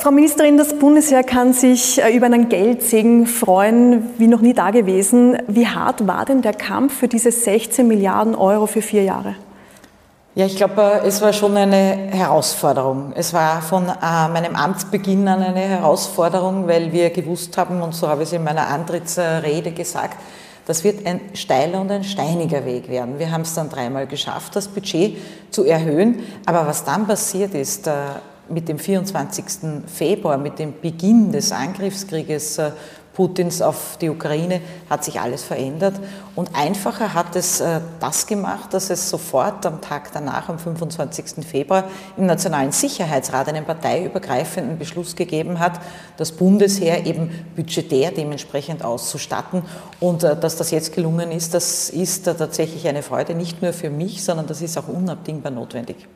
Frau Ministerin, das Bundesheer kann sich äh, über einen Geldsegen freuen, wie noch nie dagewesen. Wie hart war denn der Kampf für diese 16 Milliarden Euro für vier Jahre? Ja, ich glaube, äh, es war schon eine Herausforderung. Es war von äh, meinem Amtsbeginn an eine Herausforderung, weil wir gewusst haben, und so habe ich es in meiner Antrittsrede gesagt, das wird ein steiler und ein steiniger Weg werden. Wir haben es dann dreimal geschafft, das Budget zu erhöhen. Aber was dann passiert ist, äh, mit dem 24. Februar, mit dem Beginn des Angriffskrieges äh, Putins auf die Ukraine hat sich alles verändert. Und einfacher hat es äh, das gemacht, dass es sofort am Tag danach, am 25. Februar, im Nationalen Sicherheitsrat einen parteiübergreifenden Beschluss gegeben hat, das Bundesheer eben budgetär dementsprechend auszustatten. Und äh, dass das jetzt gelungen ist, das ist tatsächlich eine Freude, nicht nur für mich, sondern das ist auch unabdingbar notwendig.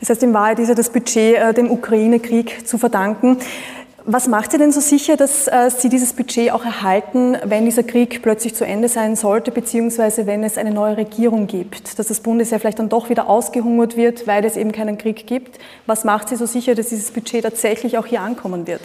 Das heißt, in Wahrheit ist ja das Budget äh, dem Ukraine-Krieg zu verdanken. Was macht Sie denn so sicher, dass äh, Sie dieses Budget auch erhalten, wenn dieser Krieg plötzlich zu Ende sein sollte, beziehungsweise wenn es eine neue Regierung gibt, dass das Bundesheer vielleicht dann doch wieder ausgehungert wird, weil es eben keinen Krieg gibt? Was macht Sie so sicher, dass dieses Budget tatsächlich auch hier ankommen wird?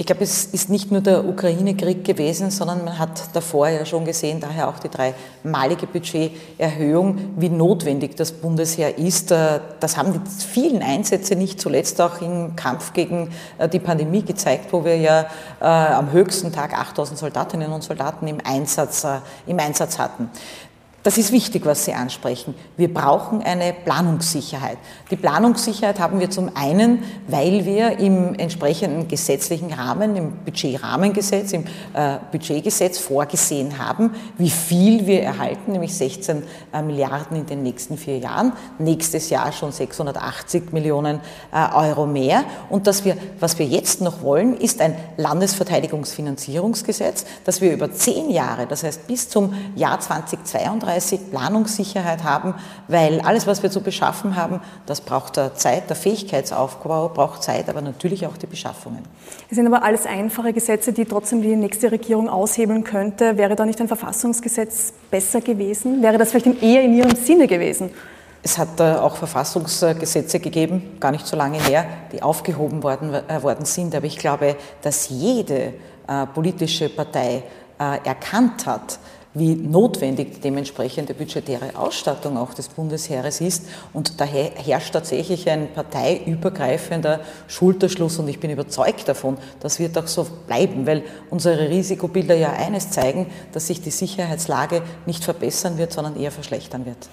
Ich glaube, es ist nicht nur der Ukraine-Krieg gewesen, sondern man hat davor ja schon gesehen, daher auch die dreimalige Budgeterhöhung, wie notwendig das Bundesheer ist. Äh, das haben die vielen Einsätze nicht zuletzt auch im Kampf gegen äh, die Pandemie gezeigt, wo wir ja äh, am höchsten Tag 8000 Soldatinnen und Soldaten im Einsatz, im Einsatz hatten. Das ist wichtig, was Sie ansprechen. Wir brauchen eine Planungssicherheit. Die Planungssicherheit haben wir zum einen, weil wir im entsprechenden gesetzlichen Rahmen, im Budgetrahmengesetz, im äh, Budgetgesetz vorgesehen haben, wie viel wir erhalten, nämlich 16 äh, Milliarden in den nächsten vier Jahren. Nächstes Jahr schon 680 Millionen äh, Euro mehr. Und dass wir, was wir jetzt noch wollen, ist ein Landesverteidigungsfinanzierungsgesetz, das wir über zehn Jahre, das heißt bis zum Jahr 2032, 35 Planungssicherheit haben, weil alles, was wir zu beschaffen haben, das braucht Zeit, der Fähigkeitsaufbau braucht Zeit, aber natürlich auch die Beschaffungen. Es sind aber alles einfache Gesetze, die trotzdem die nächste Regierung aushebeln könnte. Wäre da nicht ein Verfassungsgesetz besser gewesen? Wäre das vielleicht eher in Ihrem Sinne gewesen? Es hat äh, auch Verfassungsgesetze gegeben, gar nicht so lange her, die aufgehoben worden, äh, worden sind. Aber ich glaube, dass jede äh, politische Partei erkannt hat, wie notwendig die dementsprechende budgetäre Ausstattung auch des Bundesheeres ist. Und daher herrscht tatsächlich ein parteiübergreifender Schulterschluss und ich bin überzeugt davon, das wird auch so bleiben, weil unsere Risikobilder ja eines zeigen, dass sich die Sicherheitslage nicht verbessern wird, sondern eher verschlechtern wird.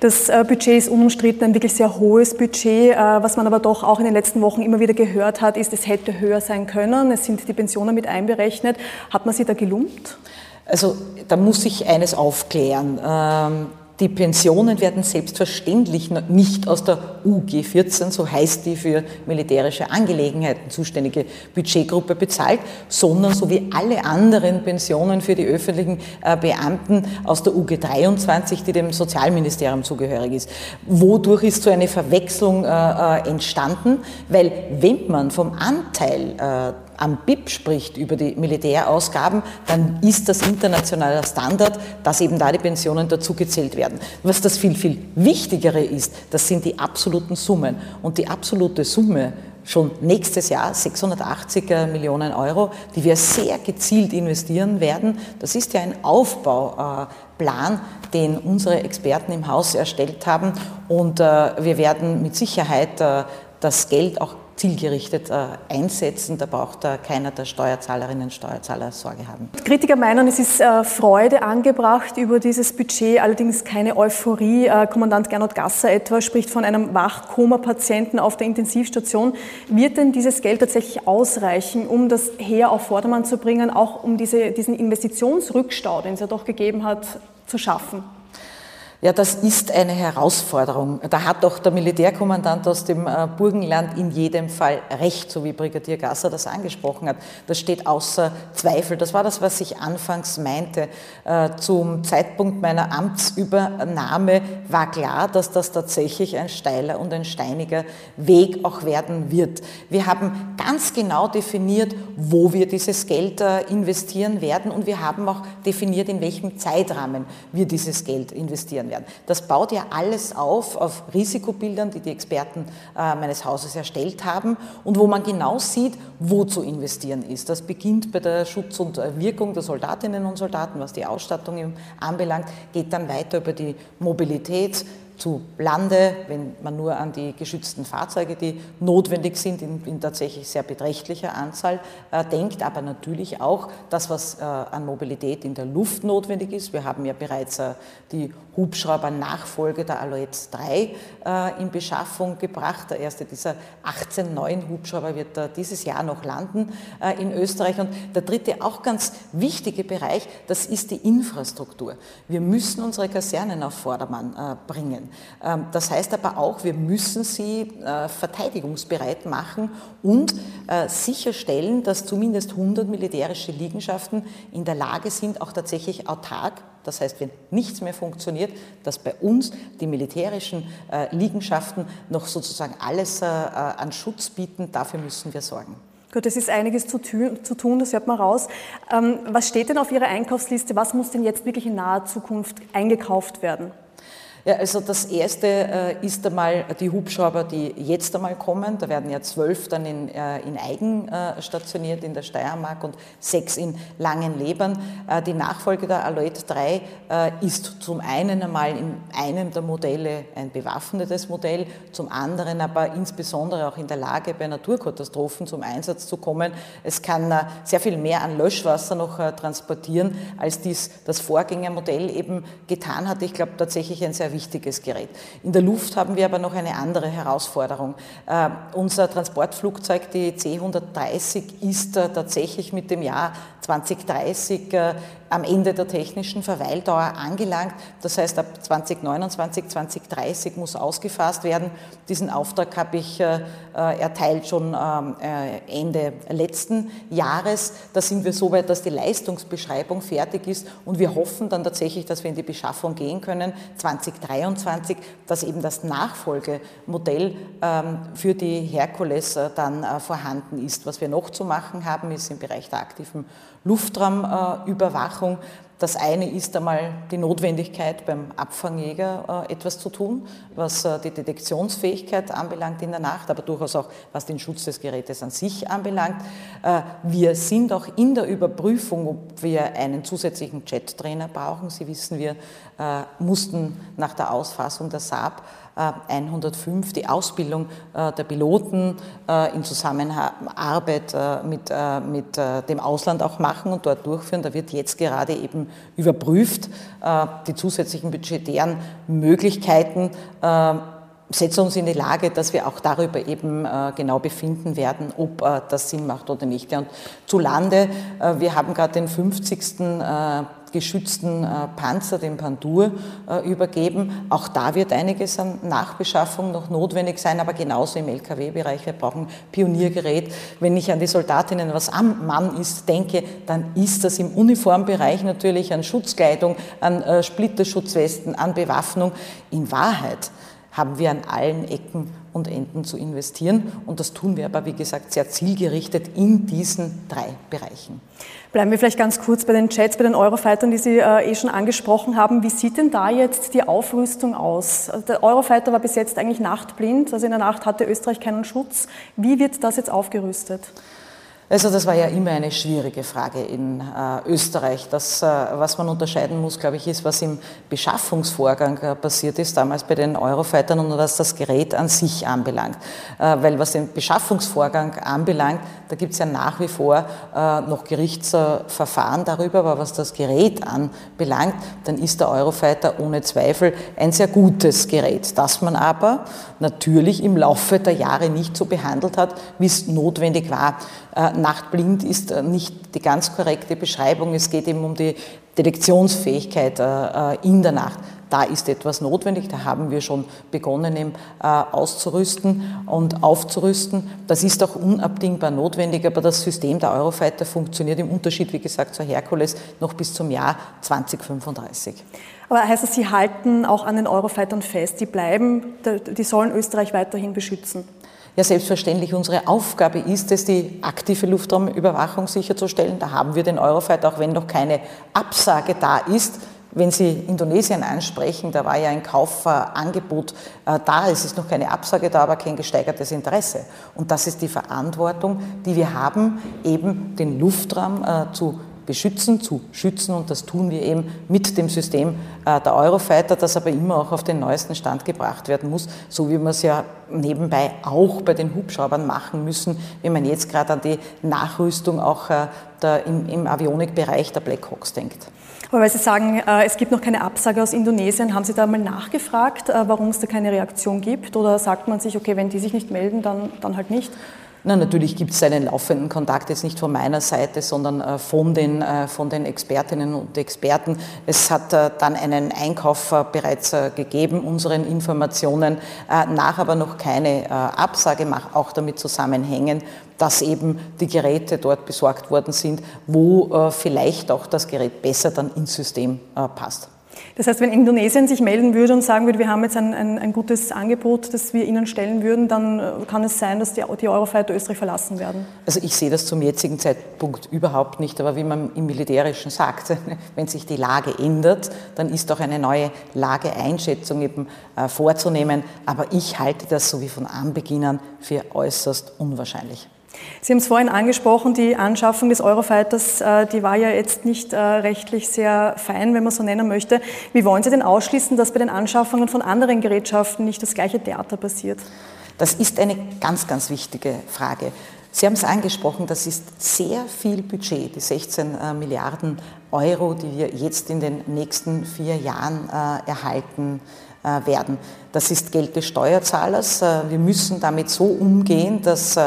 Das äh, Budget ist unumstritten ein wirklich sehr hohes Budget. Äh, was man aber doch auch in den letzten Wochen immer wieder gehört hat, ist, es hätte höher sein können. Es sind die Pensionen mit einberechnet. Hat man sie da gelumpt? Also da muss ich eines aufklären. Ähm, die Pensionen werden selbstverständlich nicht aus der UG14, so heißt die für militärische Angelegenheiten zuständige Budgetgruppe bezahlt, sondern so wie alle anderen Pensionen für die öffentlichen äh, Beamten aus der UG23, die dem Sozialministerium zugehörig ist. Wodurch ist so eine Verwechslung äh, äh, entstanden? Weil wenn man vom Anteil am BIP spricht über die Militärausgaben, dann ist das internationaler Standard, dass eben da die Pensionen dazugezählt werden. Was das viel, viel Wichtigere ist, das sind die absoluten Summen. Und die absolute Summe schon nächstes Jahr 680 Millionen Euro, die wir sehr gezielt investieren werden. Das ist ja ein Aufbauplan, den unsere Experten im Haus erstellt haben. Und äh, wir werden mit Sicherheit äh, das Geld auch zielgerichtet äh, einsetzen. Da braucht keiner der Steuerzahlerinnen und Steuerzahler Sorge haben. Kritiker meinen, es ist äh, Freude angebracht über dieses Budget, allerdings keine Euphorie. Äh, Kommandant Gernot Gasser etwa spricht von einem Wachkoma-Patienten auf der Intensivstation. Wird denn dieses Geld tatsächlich ausreichen, um das Heer auf Vordermann zu bringen, auch um diese, diesen Investitionsrückstau, den es ja doch gegeben hat, zu schaffen? Ja, das ist eine Herausforderung. Da hat doch der Militärkommandant aus dem äh, Burgenland in jedem Fall recht, so wie Brigadier Gasser das angesprochen hat. Das steht außer Zweifel. Das war das, was ich anfangs meinte. Äh, zum Zeitpunkt meiner Amtsübernahme war klar, dass das tatsächlich ein steiler und ein steiniger Weg auch werden wird. Wir haben ganz genau definiert, wo wir dieses Geld äh, investieren werden und wir haben auch definiert, in welchem Zeitrahmen wir dieses Geld investieren werden. Das baut ja alles auf, auf Risikobildern, die die Experten äh, meines Hauses erstellt haben und wo man genau sieht, wo zu investieren ist. Das beginnt bei der Schutz und Wirkung der Soldatinnen und Soldaten, was die Ausstattung anbelangt, geht dann weiter über die Mobilität, zu Lande, wenn man nur an die geschützten Fahrzeuge, die notwendig sind, in, in tatsächlich sehr beträchtlicher Anzahl äh, denkt, aber natürlich auch das, was äh, an Mobilität in der Luft notwendig ist. Wir haben ja bereits äh, die Hubschrauber-Nachfolge der Alouette 3 äh, in Beschaffung gebracht. Der erste dieser 18 neuen Hubschrauber wird äh, dieses Jahr noch landen äh, in Österreich. Und der dritte, auch ganz wichtige Bereich, das ist die Infrastruktur. Wir müssen unsere Kasernen auf Vordermann bringen. Ähm, das heißt aber auch, wir müssen sie äh, verteidigungsbereit machen und äh, sicherstellen, dass zumindest 100 militärische Liegenschaften in der Lage sind, auch tatsächlich autark das heißt, wenn nichts mehr funktioniert, dass bei uns die militärischen äh, Liegenschaften noch sozusagen alles an Schutz bieten, dafür müssen wir sorgen. Gut, es ist einiges zu, tun, das hört man raus. Ähm, was steht denn auf Ihrer Einkaufsliste? Was muss denn jetzt wirklich in naher Zukunft eingekauft werden? Ja, also das erste äh, ist einmal die Hubschrauber, die jetzt einmal kommen. Da werden ja zwölf dann in, äh, in Eigen äh, stationiert in der Steiermark und sechs in Langenlebern. Äh, die Nachfolge der Alouette 3 äh, ist zum einen einmal in einem der Modelle ein bewaffnetes Modell, zum anderen aber insbesondere auch in der Lage, bei Naturkatastrophen zum Einsatz zu kommen. Es kann äh, sehr viel mehr an Löschwasser noch transportieren, als dies das Vorgängermodell eben getan hat. Ich glaube tatsächlich ein sehr wichtiges Gerät. In der Luft haben wir aber noch eine andere Herausforderung. Äh, unser Transportflugzeug, die C-130, ist äh, tatsächlich mit dem Jahr 2030 äh, am Ende der technischen Verweildauer angelangt. Das heißt, ab 2029, 2030 muss ausgefasst werden. Diesen Auftrag habe ich äh, äh, erteilt schon ähm, Ende letzten Jahres. Da sind wir so weit, dass die Leistungsbeschreibung fertig ist und wir hoffen dann tatsächlich, dass wir in die Beschaffung gehen können 2023, dass eben das Nachfolgemodell ähm, für die Herkules dann vorhanden ist. Was wir noch zu machen haben, ist im Bereich der aktiven Luftraumüberwachung. Das eine ist einmal die Notwendigkeit beim Abfangjäger äh, etwas zu tun, was äh, die Detektionsfähigkeit anbelangt in der Nacht, aber durchaus auch was den Schutz des Gerätes an sich anbelangt. Äh, wir sind auch in der Überprüfung, ob wir einen zusätzlichen Jet-Trainer brauchen. Sie wissen, wir mussten nach der Ausfassung der Saab 105 äh, die Ausbildung äh, der Piloten äh, in Zusammenarbeit mit, mit dem Ausland auch machen und dort durchführen. Da wird jetzt gerade eben überprüft die zusätzlichen budgetären Möglichkeiten setzen uns in die Lage, dass wir auch darüber eben äh, genau befinden werden, ob äh, das Sinn macht oder nicht. Und zu Lande, äh, wir haben gerade den 50 geschützten Panzer, den Pandur, übergeben. Auch da wird einiges an Nachbeschaffung noch notwendig sein, aber genauso im Lkw-Bereich. Wir brauchen Pioniergerät. Wenn ich an die Soldatinnen, was am Mann ist, denke, dann ist das im Uniformbereich natürlich an Schutzkleidung, an Splitterschutzwesten, an Bewaffnung. In Wahrheit haben wir an allen Ecken und Enden zu investieren. Und das tun wir aber, wie gesagt, sehr zielgerichtet in diesen drei Bereichen. Bleiben wir vielleicht ganz kurz bei den Chats, bei den Eurofightern, die Sie äh, eh schon angesprochen haben. Wie sieht denn da jetzt die Aufrüstung aus? Also der Eurofighter war bis jetzt eigentlich nachtblind, also in der Nacht hatte Österreich keinen Schutz. Wie wird das jetzt aufgerüstet? Also das war ja immer eine schwierige Frage in äh, Österreich. Das, äh, was man unterscheiden muss, glaube ich, ist, was im Beschaffungsvorgang äh, passiert ist, damals bei den Eurofightern und was das Gerät an sich anbelangt. Äh, weil was den Beschaffungsvorgang anbelangt, da gibt es ja nach wie vor äh, noch Gerichtsverfahren darüber, aber was das Gerät anbelangt, dann ist der Eurofighter ohne Zweifel ein sehr gutes Gerät, das man aber natürlich im Laufe der Jahre nicht so behandelt hat, wie es notwendig war. Äh, nachtblind ist äh, nicht die ganz korrekte Beschreibung. Es geht eben um die Detektionsfähigkeit äh, in der Nacht. Da ist etwas notwendig, da haben wir schon begonnen, eben, auszurüsten und aufzurüsten. Das ist auch unabdingbar notwendig, aber das System der Eurofighter funktioniert im Unterschied, wie gesagt, zur Herkules noch bis zum Jahr 2035. Aber heißt das, Sie halten auch an den Eurofightern fest, die bleiben, die sollen Österreich weiterhin beschützen? Ja, selbstverständlich unsere Aufgabe ist es, die aktive Luftraumüberwachung sicherzustellen. Da haben wir den Eurofighter, auch wenn noch keine Absage da ist, Wenn Sie Indonesien ansprechen, da war ja ein Kaufangebot äh, da, es ist noch keine Absage da, aber kein gesteigertes Interesse. Und das ist die Verantwortung, die wir haben, eben den Luftraum äh, zu beschützen, zu schützen und das tun wir eben mit dem System äh, der Eurofighter, das aber immer auch auf den neuesten Stand gebracht werden muss, so wie wir es ja nebenbei auch bei den Hubschraubern machen müssen, wenn man jetzt gerade an die Nachrüstung auch äh, der, im, im Avionikbereich der Blackhawks denkt. Aber weil Sie sagen, äh, es gibt noch keine Absage aus Indonesien, haben Sie da mal nachgefragt, warum es da keine Reaktion gibt? Oder sagt man sich, okay, wenn die sich nicht melden, dann, dann halt nicht? Na, natürlich gibt es einen laufenden Kontakt, jetzt nicht von meiner Seite, sondern äh, von den, äh, von den Expertinnen und Experten. Es hat äh, dann einen Einkauf bereits gegeben, unseren Informationen, nach aber noch keine Absage, auch damit zusammenhängen, dass eben die Geräte dort besorgt worden sind, wo vielleicht auch das Gerät besser dann ins System passt. Das heißt, wenn Indonesien sich melden würde und sagen würde, wir haben jetzt ein, ein, ein gutes Angebot, das wir ihnen stellen würden, dann äh, kann es sein, dass die, die Eurofighter Österreich verlassen werden? Also ich sehe das zum jetzigen Zeitpunkt überhaupt nicht. Aber wie man im Militärischen sagt, wenn sich die Lage ändert, dann ist auch eine neue Lageeinschätzung eben äh, vorzunehmen. Aber ich halte das so wie von Anbeginn an für äußerst unwahrscheinlich. Sie haben es vorhin angesprochen, die Anschaffung des Eurofighters, äh, die war ja jetzt nicht äh, rechtlich sehr fein, wenn man so nennen möchte. Wie wollen Sie denn ausschließen, dass bei den Anschaffungen von anderen Gerätschaften nicht das gleiche Theater passiert? Das ist eine ganz, ganz wichtige Frage. Sie haben es angesprochen, das ist sehr viel Budget, die 16 äh, Milliarden Euro, die wir jetzt in den nächsten vier Jahren erhalten werden. Das ist Geld des Steuerzahlers. Wir müssen damit so umgehen, dass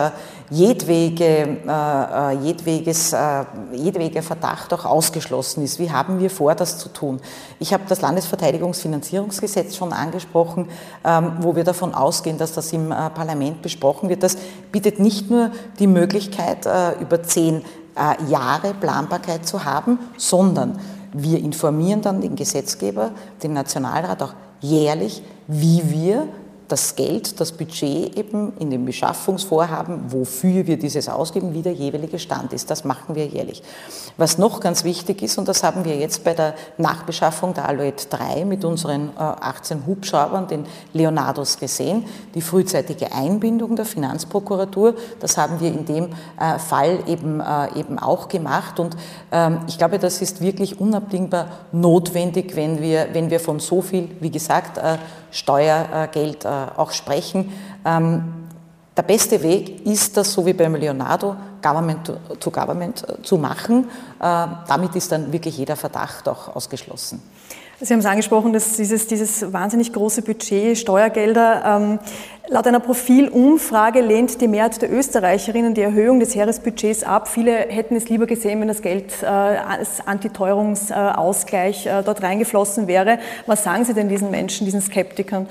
jedwege, äh, äh, jedweges, äh, jedwege Verdacht auch ausgeschlossen ist. Wie haben wir vor, das zu tun? Ich habe das Landesverteidigungsfinanzierungsgesetz schon angesprochen, ähm, wo wir davon ausgehen, dass das im äh, Parlament besprochen wird. Das bietet nicht nur die Möglichkeit, äh, über zehn äh, Jahre Planbarkeit zu haben, sondern wir informieren dann den Gesetzgeber, den Nationalrat auch jährlich, wie wir das Geld, das Budget eben in den Beschaffungsvorhaben, wofür wir dieses ausgeben, wie der jeweilige Stand ist. Das machen wir jährlich. Was noch ganz wichtig ist, und das haben wir jetzt bei der Nachbeschaffung der Alouette 3 mit unseren 18 äh, Hubschraubern, den Leonardos, gesehen, die frühzeitige Einbindung der Finanzprokuratur, das haben wir in dem äh, Fall eben, äh, eben auch gemacht. Und ähm, ich glaube, das ist wirklich unabdingbar notwendig, wenn wir, wenn wir von so viel, wie gesagt, Steuergeld auch sprechen. Ähm, der beste Weg ist das, so wie beim Leonardo, Government to Government äh, zu machen. Äh, damit ist dann wirklich jeder Verdacht auch ausgeschlossen. Sie haben es angesprochen, dass dieses, dieses wahnsinnig große Budget, Steuergelder, ähm, laut einer Profilumfrage lehnt die Mehrheit der Österreicherinnen die Erhöhung des Heeresbudgets ab. Viele hätten es lieber gesehen, wenn das Geld äh, als Antiteuerungsausgleich äh, dort reingeflossen wäre. Was sagen Sie denn diesen Menschen, diesen Skeptikern?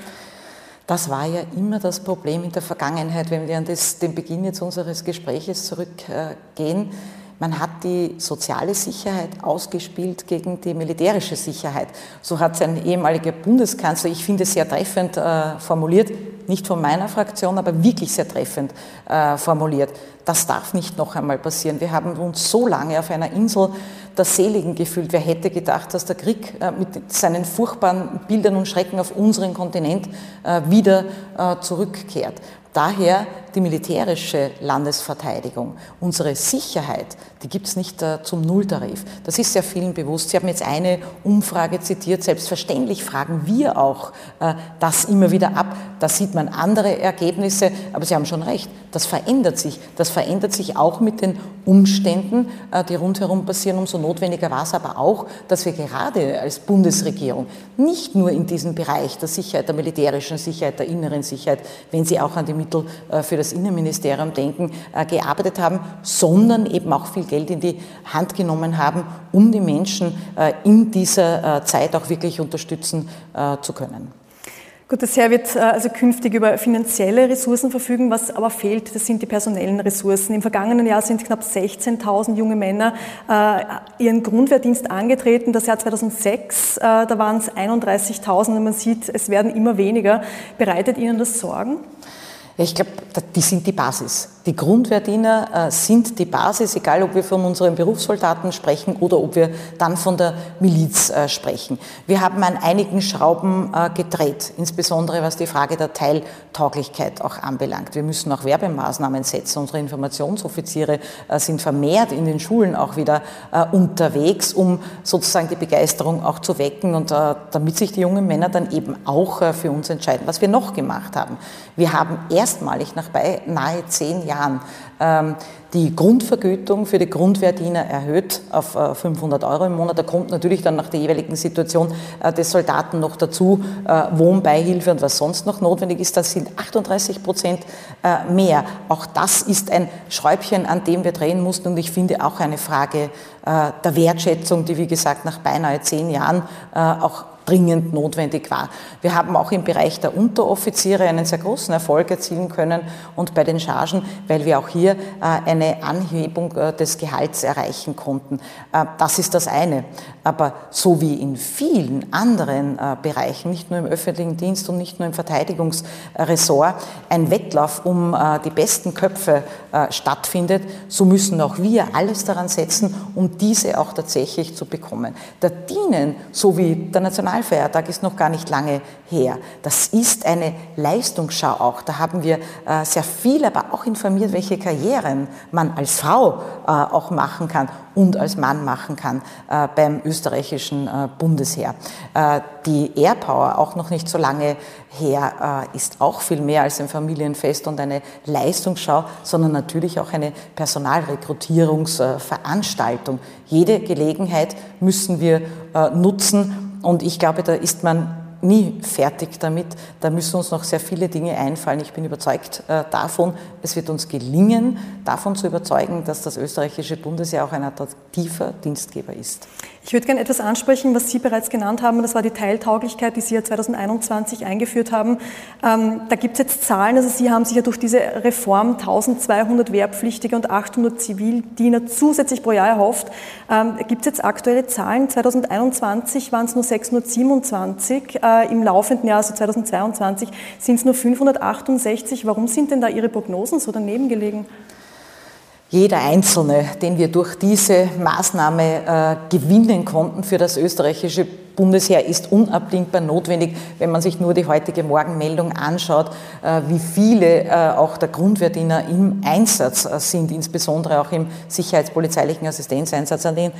Das war ja immer das Problem in der Vergangenheit, wenn wir an das, den Beginn jetzt unseres Gespräches zurückgehen. Man hat die soziale Sicherheit ausgespielt gegen die militärische Sicherheit. So hat sein ehemaliger Bundeskanzler, ich finde, sehr treffend äh, formuliert, nicht von meiner Fraktion, aber wirklich sehr treffend äh, formuliert. Das darf nicht noch einmal passieren. Wir haben uns so lange auf einer Insel der Seligen gefühlt. Wer hätte gedacht, dass der Krieg äh, mit seinen furchtbaren Bildern und Schrecken auf unseren Kontinent äh, wieder äh, zurückkehrt? Daher die militärische Landesverteidigung, unsere Sicherheit, die gibt es nicht äh, zum Nulltarif. Das ist sehr vielen bewusst. Sie haben jetzt eine Umfrage zitiert. Selbstverständlich fragen wir auch äh, das immer wieder ab. Da sieht man andere Ergebnisse. Aber Sie haben schon recht, das verändert sich. Das verändert sich auch mit den Umständen, äh, die rundherum passieren. Umso notwendiger war es aber auch, dass wir gerade als Bundesregierung nicht nur in diesem Bereich der Sicherheit, der militärischen Sicherheit, der inneren Sicherheit, wenn Sie auch an die Mittel äh, für das Innenministerium denken, äh, gearbeitet haben, sondern eben auch viel Geld in die Hand genommen haben, um die Menschen äh, in dieser Zeit auch wirklich unterstützen zu können. Gut, das Heer wird also künftig über finanzielle Ressourcen verfügen. Was aber fehlt, das sind die personellen Ressourcen. Im vergangenen Jahr sind knapp 16.000 junge Männer äh, ihren Grundwehrdienst angetreten. Das Jahr 2006, äh, da waren es 31.000 und man sieht, es werden immer weniger. Bereitet Ihnen das Sorgen? Ich glaube, die sind die Basis. Die Grundwehrdiener äh, sind die Basis, egal ob wir von unseren Berufssoldaten sprechen oder ob wir dann von der Miliz äh, sprechen. Wir haben an einigen Schrauben äh, gedreht, insbesondere was die Frage der Teiltauglichkeit auch anbelangt. Wir müssen auch Werbemaßnahmen setzen. Unsere Informationsoffiziere sind vermehrt in den Schulen auch wieder unterwegs, um sozusagen die Begeisterung auch zu wecken und damit sich die jungen Männer dann eben auch für uns entscheiden. Was wir noch gemacht haben, wir haben erstmalig nach nahe zehn Jahren ähm, die Grundvergütung für die Grundwehrdiener erhöht auf 500 äh, Euro im Monat. Da kommt natürlich dann nach der jeweiligen Situation äh, des Soldaten noch dazu äh, Wohnbeihilfe und was sonst noch notwendig ist. Das sind 38 Prozent mehr. Auch das ist ein Schräubchen, an dem wir drehen mussten und ich finde auch eine Frage der Wertschätzung, die wie gesagt nach beinahe zehn Jahren auch dringend notwendig war. Wir haben auch im Bereich der Unteroffiziere einen sehr großen Erfolg erzielen können und bei den Chargen, weil wir auch hier äh, eine Anhebung äh, des Gehalts erreichen konnten. Äh, das ist das eine. Aber so wie in vielen anderen Bereichen, nicht nur im öffentlichen Dienst und nicht nur im Verteidigungsressort, ein Wettlauf um die besten Köpfe stattfindet, so müssen auch wir alles daran setzen, um diese auch tatsächlich zu bekommen. Da dienen, so wie der National Nationalfeiertag ist noch gar nicht lange her. Das ist eine Leistungsschau auch. Da haben wir äh, sehr viel, aber auch informiert, welche Karrieren man als Frau äh, auch machen kann und als Mann machen kann äh, beim österreichischen Bundesheer. Die Airpower, auch noch nicht so lange her, ist auch viel mehr als ein Familienfest und eine Leistungsschau, sondern natürlich auch eine Personalrekrutierungsveranstaltung. Jede Gelegenheit müssen wir nutzen, und ich glaube, da ist man nie fertig damit. Da müssen uns noch sehr viele Dinge einfallen. Ich bin überzeugt äh, davon, es wird uns gelingen, davon zu überzeugen, dass das österreichische Bundesheer auch ein attraktiver Dienstgeber ist. Ich würde gerne etwas ansprechen, was Sie bereits genannt haben. Das war die Teiltauglichkeit, die Sie ja 2021 eingeführt haben. Ähm, da gibt es jetzt Zahlen. Also Sie haben sich ja durch diese Reform 1200 Wehrpflichtige und 800 Zivildiener zusätzlich pro Jahr erhofft. Ähm, gibt es jetzt aktuelle Zahlen? 2021 waren es nur 627. Äh, Im laufenden Jahr, also 2022, sind es nur 568. Warum sind denn da Ihre Prognosen so daneben gelegen? Jeder Einzelne, den wir durch diese Maßnahme äh, gewinnen konnten für das österreichische Bundesheer ist unabdingbar notwendig, wenn man sich nur die heutige Morgenmeldung anschaut, äh, wie viele äh, auch der Grundwehrdiener im Einsatz äh, sind, insbesondere auch im sicherheitspolizeilichen Assistenzeinsatz an den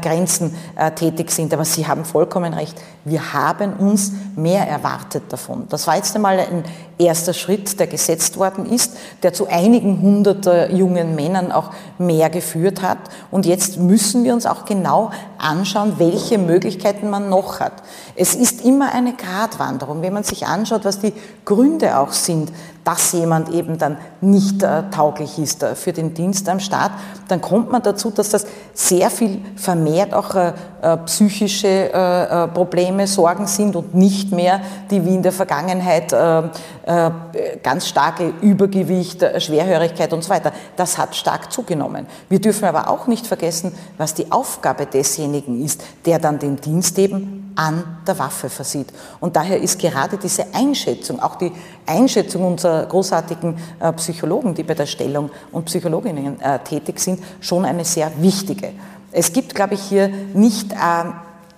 Grenzen tätig sind. Aber Sie haben vollkommen recht, wir haben uns mehr erwartet davon. Das war jetzt einmal ein erster Schritt, der gesetzt worden ist, der zu einigen hundert jungen Männern auch mehr geführt hat. Und jetzt müssen wir uns auch genau anschauen, welche Möglichkeiten man noch hat. Es ist immer eine Gratwanderung, wenn man sich anschaut, was die Gründe auch sind, dass jemand eben dann nicht äh, tauglich ist äh, für den Dienst am Staat, dann kommt man dazu, dass das sehr viel vermehrt auch äh, äh psychische äh, äh, Probleme, Sorgen sind und nicht mehr die wie in der Vergangenheit ganz starke Übergewicht, Schwerhörigkeit und so weiter. Das hat stark zugenommen. Wir dürfen aber auch nicht vergessen, was die Aufgabe desjenigen ist, der dann den Dienst eben an der Waffe versieht. Und daher ist gerade diese Einschätzung, auch die Einschätzung unserer großartigen äh, Psychologen, die bei der Stellung und Psychologinnen äh, tätig sind, schon eine sehr wichtige. Es gibt, glaube ich, hier nicht ähm,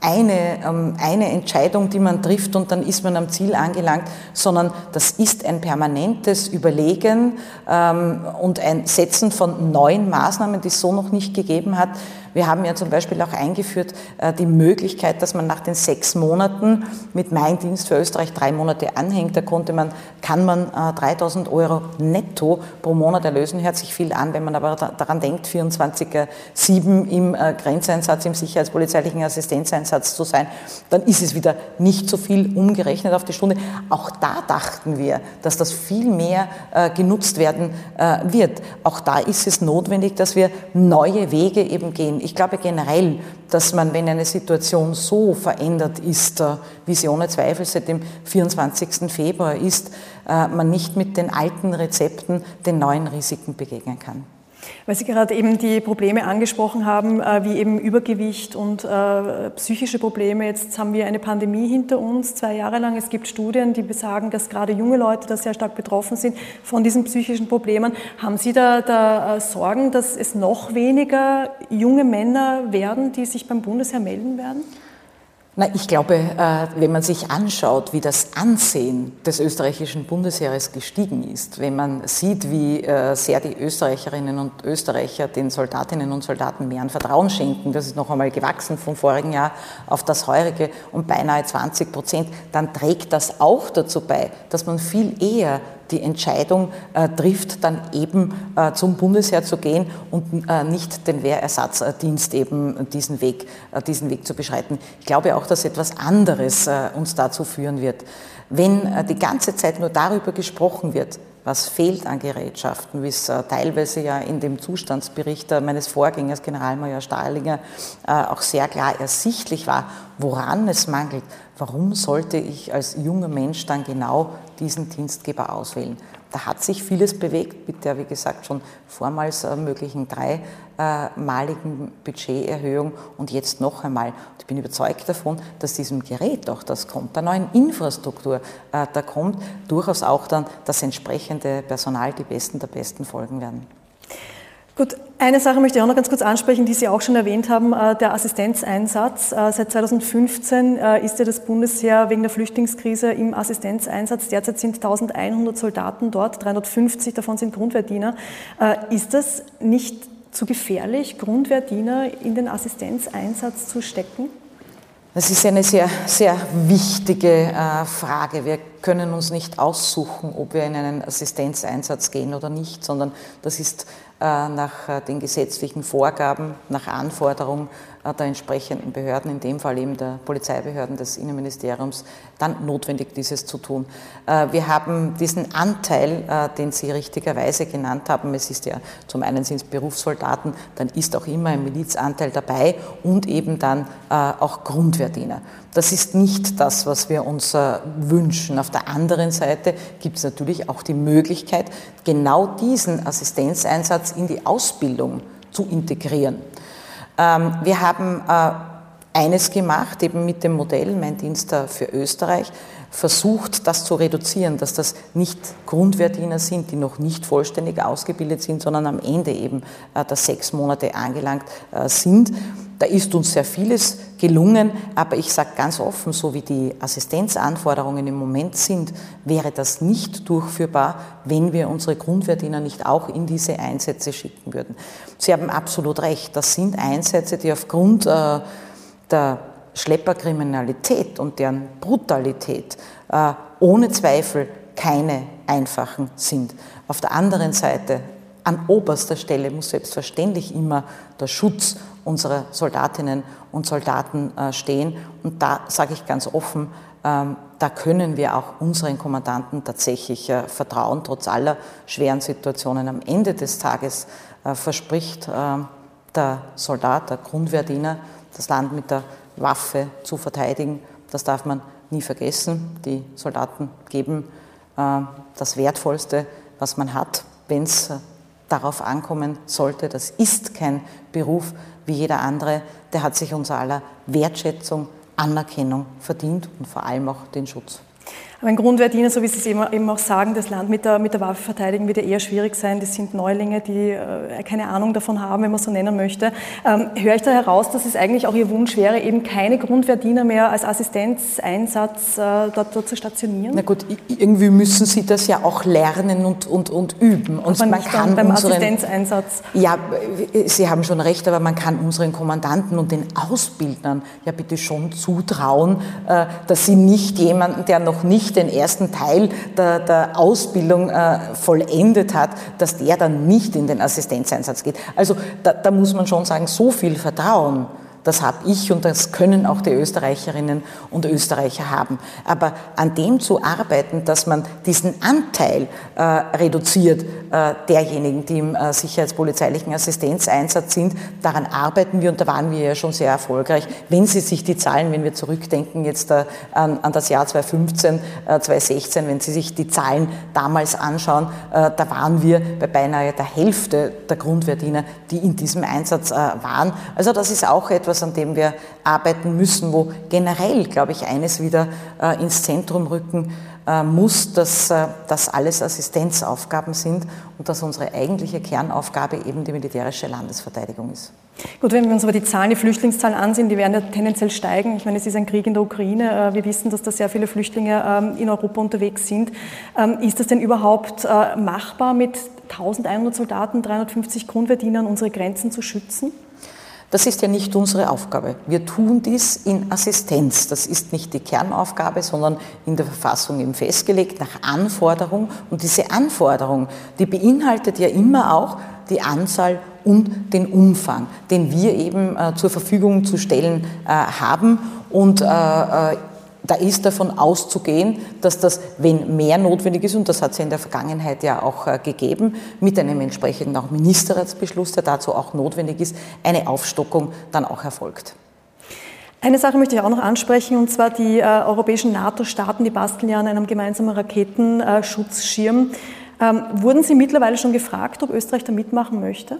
eine, ähm, eine Entscheidung, die man trifft und dann ist man am Ziel angelangt, sondern das ist ein permanentes Überlegen ähm, und ein Setzen von neuen Maßnahmen, die es so noch nicht gegeben hat. Wir haben ja zum Beispiel auch eingeführt äh, die Möglichkeit, dass man nach den sechs Monaten mit Mein Dienst für Österreich drei Monate anhängt. Da konnte man, kann man 3000 äh, Euro netto pro Monat erlösen. Hört sich viel an, wenn man aber daran denkt, 24-7 im äh, Grenzeinsatz, im sicherheitspolizeilichen Assistenzeinsatz zu sein, dann ist es wieder nicht so viel umgerechnet auf die Stunde. Auch da dachten wir, dass das viel mehr genutzt werden wird. Auch da ist es notwendig, dass wir neue Wege eben gehen ich glaube generell, dass man, wenn eine Situation so verändert ist, äh, wie sie ohne Zweifel seit dem 24. Februar ist, äh, man nicht mit den alten Rezepten den neuen Risiken begegnen kann. Weil Sie gerade eben die Probleme angesprochen haben, äh, wie eben Übergewicht und äh, psychische Probleme. Jetzt haben wir eine Pandemie hinter uns, zwei Jahre lang. Es gibt Studien, die besagen, dass gerade junge Leute da sehr stark betroffen sind von diesen psychischen Problemen. Haben Sie da, da äh, Sorgen, dass es noch weniger junge Männer werden, die sich beim Bundesheer melden werden? Na, ich glaube, äh, wenn man sich anschaut, wie das Ansehen des österreichischen Bundesheeres gestiegen ist, wenn man sieht, wie äh, sehr die Österreicherinnen und Österreicher den Soldatinnen und Soldaten mehr an Vertrauen schenken, das ist noch einmal gewachsen vom vorigen Jahr auf das heurige um beinahe 20 Prozent, dann trägt das auch dazu bei, dass man viel eher die Entscheidung äh, trifft, dann eben äh, zum Bundesheer zu gehen und äh, nicht den Wehrersatzdienst eben diesen Weg, äh, diesen Weg zu beschreiten. Ich glaube auch, dass etwas anderes äh, uns dazu führen wird. Wenn äh, die ganze Zeit nur darüber gesprochen wird, was fehlt an Gerätschaften, wie es teilweise ja in dem Zustandsbericht meines Vorgängers, Generalmajor Stahlinger, auch sehr klar ersichtlich war, woran es mangelt, warum sollte ich als junger Mensch dann genau diesen Dienstgeber auswählen? Da hat sich vieles bewegt mit der, wie gesagt, schon vormals äh, möglichen dreimaligen Budgeterhöhung und jetzt noch einmal. Und ich bin überzeugt davon, dass diesem Gerät auch das kommt, der neuen Infrastruktur, äh, da kommt durchaus auch dann das entsprechende Personal, die Besten der Besten folgen werden. Gut, eine Sache möchte ich auch noch ganz kurz ansprechen, die Sie auch schon erwähnt haben, äh, der Assistenzeinsatz. Äh, seit 2015 äh, ist ja das Bundesheer wegen der Flüchtlingskrise im Assistenzeinsatz. Derzeit sind 1100 Soldaten dort, 350 davon sind Grundwehrdiener. Ist das nicht zu gefährlich, Grundwehrdiener in den Assistenzeinsatz zu stecken? Das ist eine sehr, sehr wichtige Frage. Wir können uns nicht aussuchen, ob wir in einen Assistenzeinsatz gehen oder nicht, sondern das ist äh, nach äh, den gesetzlichen Vorgaben, nach Anforderungen äh, der entsprechenden Behörden, in dem Fall eben der Polizeibehörden des Innenministeriums, dann notwendig, dieses zu tun. Wir haben diesen Anteil, den Sie richtigerweise genannt haben, es ist ja zum einen sind es Berufssoldaten, dann ist auch immer ein Milizanteil dabei und eben dann auch Grundwehrdiener. Das ist nicht das, was wir uns wünschen. Auf der anderen Seite gibt es natürlich auch die Möglichkeit, genau diesen Assistenzeinsatz in die Ausbildung zu integrieren. Ähm, wir haben äh, eines gemacht, eben mit dem Modell Mein Dienst für Österreich, versucht, das zu reduzieren, dass das nicht Grundwehrdiener sind, die noch nicht vollständig ausgebildet sind, sondern am Ende eben äh, der sechs Monate angelangt äh, sind. Da ist uns sehr vieles gelungen, aber ich sage ganz offen, so wie die Assistenzanforderungen im Moment sind, wäre das nicht durchführbar, wenn wir unsere Grundwehrdiener nicht auch in diese Einsätze schicken würden. Sie haben absolut recht, das sind Einsätze, die aufgrund äh, der Schlepperkriminalität und deren Brutalität äh, ohne Zweifel keine einfachen sind. Auf der anderen Seite, an oberster Stelle muss selbstverständlich immer der Schutz unserer Soldatinnen und Soldaten äh, stehen. Und da sage ich ganz offen, ähm, da können wir auch unseren Kommandanten tatsächlich äh, vertrauen, trotz aller schweren Situationen. Am Ende des Tages verspricht der Soldat, der Grundwehrdiener, das Land mit der Waffe zu verteidigen. Das darf man nie vergessen. Die Soldaten geben äh, das Wertvollste, was man hat, wenn es äh, darauf ankommen sollte. Das ist kein Beruf wie jeder andere. Der hat sich unser aller Wertschätzung, Anerkennung verdient und vor allem auch den Schutz. Ein Grundwehrdiener, so wie Sie es eben auch sagen, das Land mit der, mit der Waffe verteidigen wird ja eher schwierig sein. Das sind Neulinge, die äh, keine Ahnung davon haben, wenn man so nennen möchte. Ähm, höre ich da heraus, dass es eigentlich auch Ihr Wunsch wäre, eben keine Grundwehrdiener mehr als Assistenzeinsatz äh, dort, dort, zu stationieren? Na gut, irgendwie müssen Sie das ja auch lernen und, und, und üben. Und aber man kann beim unseren, Assistenzeinsatz. Ja, Sie haben schon recht, aber man kann unseren Kommandanten und den Ausbildern ja bitte schon zutrauen, äh, dass sie nicht jemanden, der noch nicht den ersten Teil der, der Ausbildung äh, vollendet hat, dass der dann nicht in den Assistenzeinsatz geht. Also da, da muss man schon sagen, so viel Vertrauen Das habe ich und das können auch die Österreicherinnen und Österreicher haben. Aber an dem zu arbeiten, dass man diesen Anteil äh, reduziert äh, derjenigen, die im äh, sicherheitspolizeilichen Assistenzeinsatz sind, daran arbeiten wir und da waren wir ja schon sehr erfolgreich. Wenn Sie sich die Zahlen, wenn wir zurückdenken jetzt äh, an, an, das Jahr 2015, 2016, äh, wenn Sie sich die Zahlen damals anschauen, äh, da waren wir bei beinahe der Hälfte der Grundwehrdiener, die in diesem Einsatz waren. Also das ist auch etwas, an dem wir arbeiten müssen, wo generell, glaube ich, eines wieder ins Zentrum rücken äh, muss, dass äh, das alles Assistenzaufgaben sind und dass unsere eigentliche Kernaufgabe eben die militärische Landesverteidigung ist. Gut, wenn wir uns aber die Zahlen, die Flüchtlingszahlen ansehen, die werden ja tendenziell steigen. Ich meine, es ist ein Krieg in der Ukraine. Äh, wir wissen, dass da sehr viele Flüchtlinge ähm, in Europa unterwegs sind. Ähm, ist das denn überhaupt machbar, mit 1100 Soldaten, 350 Grundwehrdienern unsere Grenzen zu schützen? Das ist ja nicht unsere Aufgabe. Wir tun dies in Assistenz. Das ist nicht die Kernaufgabe, sondern in der Verfassung eben festgelegt nach Anforderung. Und diese Anforderung, die beinhaltet ja immer auch die Anzahl und den Umfang, den wir eben äh, zur Verfügung zu stellen äh, haben. Und äh, äh da ist davon auszugehen, dass das, wenn mehr notwendig ist, und das hat es ja in der Vergangenheit ja auch äh, gegeben, mit einem entsprechenden auch Ministerratsbeschluss, der dazu auch notwendig ist, eine Aufstockung dann auch erfolgt. Eine Sache möchte ich auch noch ansprechen, und zwar die äh, europäischen NATO-Staaten, die basteln ja an einem gemeinsamen Raketenschutzschirm. Ähm, wurden Sie mittlerweile schon gefragt, ob Österreich da mitmachen möchte?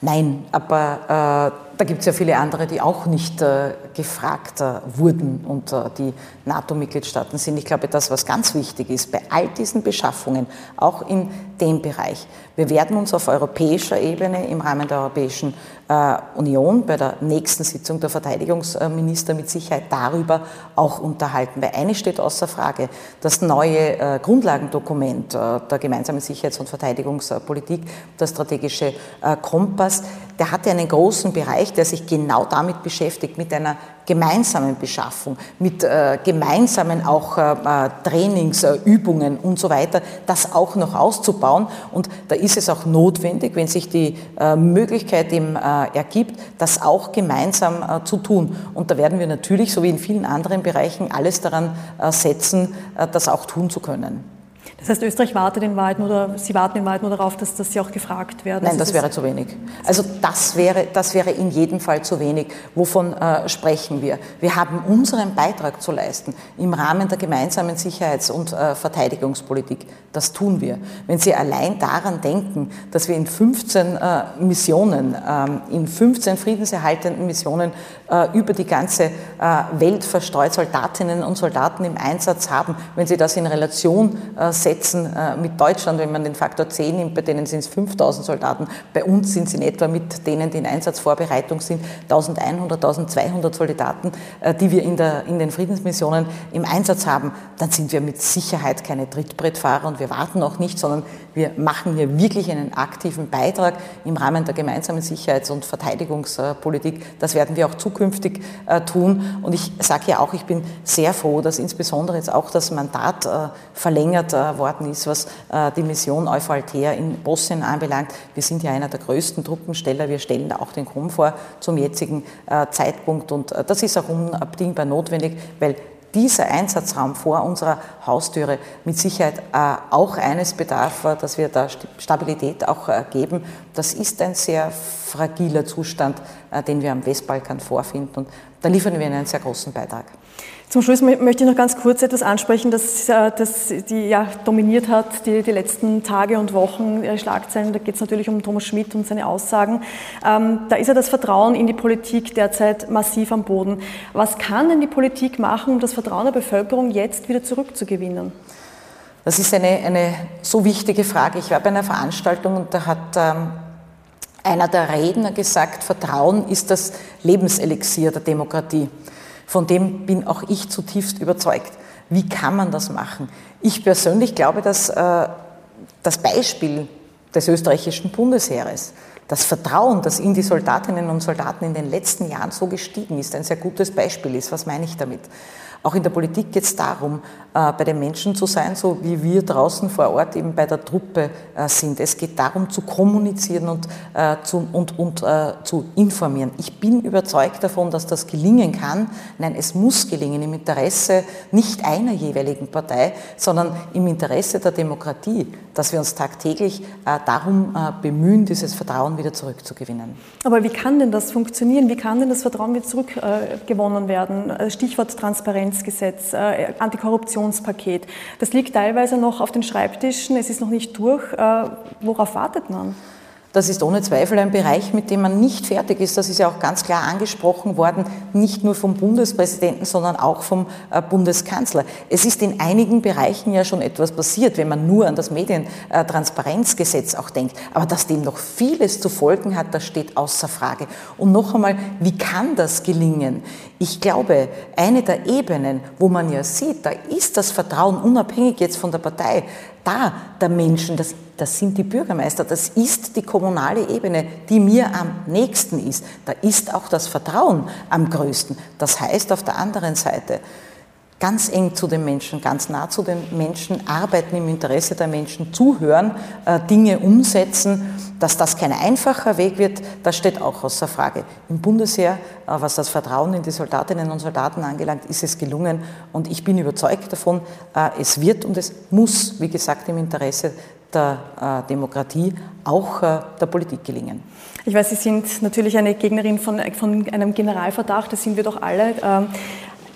Nein, aber äh, da gibt es ja viele andere, die auch nicht äh, gefragt äh, wurden und äh, die NATO-Mitgliedstaaten sind. Ich glaube, das, was ganz wichtig ist, bei all diesen Beschaffungen, auch in dem Bereich, wir werden uns auf europäischer Ebene im Rahmen der Europäischen äh, Union bei der nächsten Sitzung der Verteidigungsminister mit Sicherheit darüber auch unterhalten. Weil eines steht außer Frage, das neue äh, Grundlagendokument äh, der gemeinsamen Sicherheits- und Verteidigungspolitik, der strategische Kompass, der hat ja einen großen Bereich, der sich genau damit beschäftigt, mit einer gemeinsamen Beschaffung, mit äh, gemeinsamen auch äh, äh Trainingsübungen äh, und so weiter, das auch noch auszubauen. Und da ist es auch notwendig, wenn sich die äh, Möglichkeit eben äh, ergibt, das auch gemeinsam zu tun. Und da werden wir natürlich, so wie in vielen anderen Bereichen, alles daran setzen, das auch tun zu können. Das heißt, Österreich wartet in Wahrheit nur, oder Sie warten in Wahrheit nur darauf, dass, dass Sie auch gefragt werden? Nein, das wäre zu wenig. Also das wäre, das wäre in jedem Fall zu wenig. Wovon äh, sprechen wir? Wir haben unseren Beitrag zu leisten im Rahmen der gemeinsamen Sicherheits- und äh, Verteidigungspolitik. Das tun wir. Wenn Sie allein daran denken, dass wir in 15 äh, Missionen, ähm, in 15 friedenserhaltenden Missionen äh, über die ganze äh, Welt verstreut Soldatinnen und Soldaten im Einsatz haben, wenn Sie das in Relation setzen, setzen äh, mit Deutschland, wenn man den Faktor 10 nimmt, bei denen sind es 5000 Soldaten, bei uns sind es in etwa mit denen, die in Einsatzvorbereitung sind, 1100, 1200 Soldaten, äh, die wir in, der, in den Friedensmissionen im Einsatz haben, dann sind wir mit Sicherheit keine Trittbrettfahrer und wir warten auch nicht, sondern wir machen hier wirklich einen aktiven Beitrag im Rahmen der gemeinsamen Sicherheits- und Verteidigungspolitik. Das werden wir auch zukünftig äh, tun. Und ich sage ja auch, ich bin sehr froh, dass insbesondere jetzt auch das Mandat verlängert worden ist, was äh, die Mission Euphalter in Bosnien anbelangt. Wir sind ja einer der größten Truppensteller. Wir stellen da auch den Krumm vor zum jetzigen äh, Zeitpunkt. Und äh, das ist auch unabdingbar notwendig, weil dieser Einsatzraum vor unserer Haustüre mit Sicherheit auch eines bedarf, dass wir da Stabilität auch geben. Das ist ein sehr fragiler Zustand, den wir am Westbalkan vorfinden und da liefern wir einen sehr großen Beitrag. Zum Schluss möchte ich noch ganz kurz etwas ansprechen, das, äh, das die ja, dominiert hat die, die letzten Tage und Wochen äh, Schlagzeilen. Da geht es natürlich um Thomas Schmidt und seine Aussagen. Ähm, da ist ja das Vertrauen in die Politik derzeit massiv am Boden. Was kann denn die Politik machen, um das Vertrauen der Bevölkerung jetzt wieder zurückzugewinnen? Das ist eine, eine so wichtige Frage. Ich war bei einer Veranstaltung und da hat ähm, einer der Redner gesagt, Vertrauen ist das Lebenselixier der Demokratie. Von dem bin auch ich zutiefst überzeugt. Wie kann man das machen? Ich persönlich glaube, dass äh, das Beispiel des österreichischen Bundesheeres, das Vertrauen, das in die Soldatinnen und Soldaten in den letzten Jahren so gestiegen ist, ein sehr gutes Beispiel ist. Was meine ich damit? Auch in der Politik geht es darum, bei den Menschen zu sein, so wie wir draußen vor Ort eben bei der Truppe äh, sind. Es geht darum, zu kommunizieren und, äh, zu, und, und zu informieren. Ich bin überzeugt davon, dass das gelingen kann. Nein, es muss gelingen im Interesse nicht einer jeweiligen Partei, sondern im Interesse der Demokratie, dass wir uns tagtäglich darum bemühen, dieses Vertrauen wieder zurückzugewinnen. Aber wie kann denn das funktionieren? Wie kann denn das Vertrauen wieder zurückgewonnen werden? Stichwort Transparenzgesetz, Antikorruption. Sanktionspaket. Das liegt teilweise noch auf den Schreibtischen, es ist noch nicht durch. Äh, worauf wartet man? Das ist ohne Zweifel ein Bereich, mit dem man nicht fertig ist. Das ist ja auch ganz klar angesprochen worden, nicht nur vom Bundespräsidenten, sondern auch vom äh, Bundeskanzler. Es ist in einigen Bereichen ja schon etwas passiert, wenn man nur an das Medientransparenzgesetz auch denkt. Aber dass dem noch vieles zu folgen hat, das steht außer Frage. Und noch einmal, wie kann das gelingen? Ich glaube, eine der Ebenen, wo man ja sieht, da ist das Vertrauen unabhängig jetzt von der Partei, da der Menschen, das, das sind die Bürgermeister, das ist die kommunale Ebene, die mir am nächsten ist. Da ist auch das Vertrauen am größten. Das heißt auf der anderen Seite, ganz eng zu den Menschen, ganz nah zu den Menschen, arbeiten im Interesse der Menschen, zuhören, äh, Dinge umsetzen. Dass das kein einfacher Weg wird, das steht auch außer Frage. Im Bundesheer, äh, was das Vertrauen in die Soldatinnen und Soldaten angelangt, ist es gelungen. Und ich bin überzeugt davon, äh, es wird und es muss, wie gesagt, im Interesse der Demokratie, auch der Politik gelingen. Ich weiß, Sie sind natürlich eine Gegnerin von, von einem Generalverdacht, das sind wir doch alle.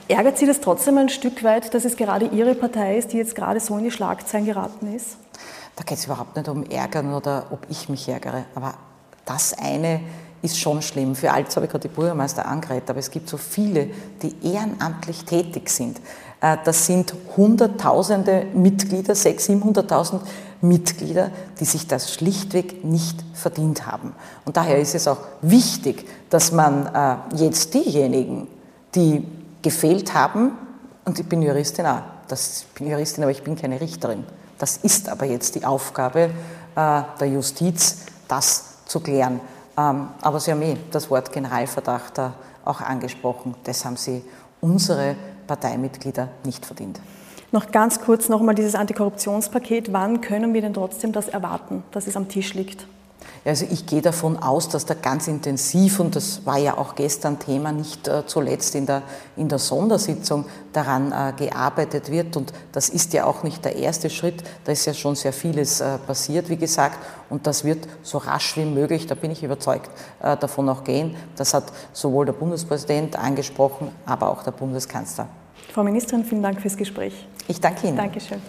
Ärgert Sie das trotzdem ein Stück weit, dass es gerade Ihre Partei ist, die jetzt gerade so in die Schlagzeilen geraten ist? Da geht es überhaupt nicht um Ärgern oder ob ich mich ärgere. Aber das eine ist schon schlimm. Für Alts habe ich gerade die Bürgermeister angeredet, aber es gibt so viele, die ehrenamtlich tätig sind. Äh, das sind Hunderttausende Mitglieder, 600.000, 700.000 Mitglieder, die sich das schlichtweg nicht verdient haben. Und daher ist es auch wichtig, dass man äh, jetzt diejenigen, die gefehlt haben, und ich bin Juristin auch, das, ich bin Juristin, aber ich bin keine Richterin. Das ist aber jetzt die Aufgabe äh, der Justiz, das zu klären. Ähm, aber Sie haben eh das Wort Generalverdacht auch angesprochen. Das haben Sie unsere Parteimitglieder nicht verdient. Noch ganz kurz nochmal dieses Antikorruptionspaket. Wann können wir denn trotzdem das erwarten, dass es am Tisch liegt? Also ich gehe davon aus, dass da ganz intensiv, und das war ja auch gestern Thema, nicht äh, zuletzt in der, in der Sondersitzung, daran äh, gearbeitet wird. Und das ist ja auch nicht der erste Schritt, da ist ja schon sehr vieles äh, passiert, wie gesagt. Und das wird so rasch wie möglich, da bin ich überzeugt, davon auch gehen. Das hat sowohl der Bundespräsident angesprochen, aber auch der Bundeskanzler. Frau Ministerin, vielen Dank fürs Gespräch. Ich danke Ihnen. Dankeschön.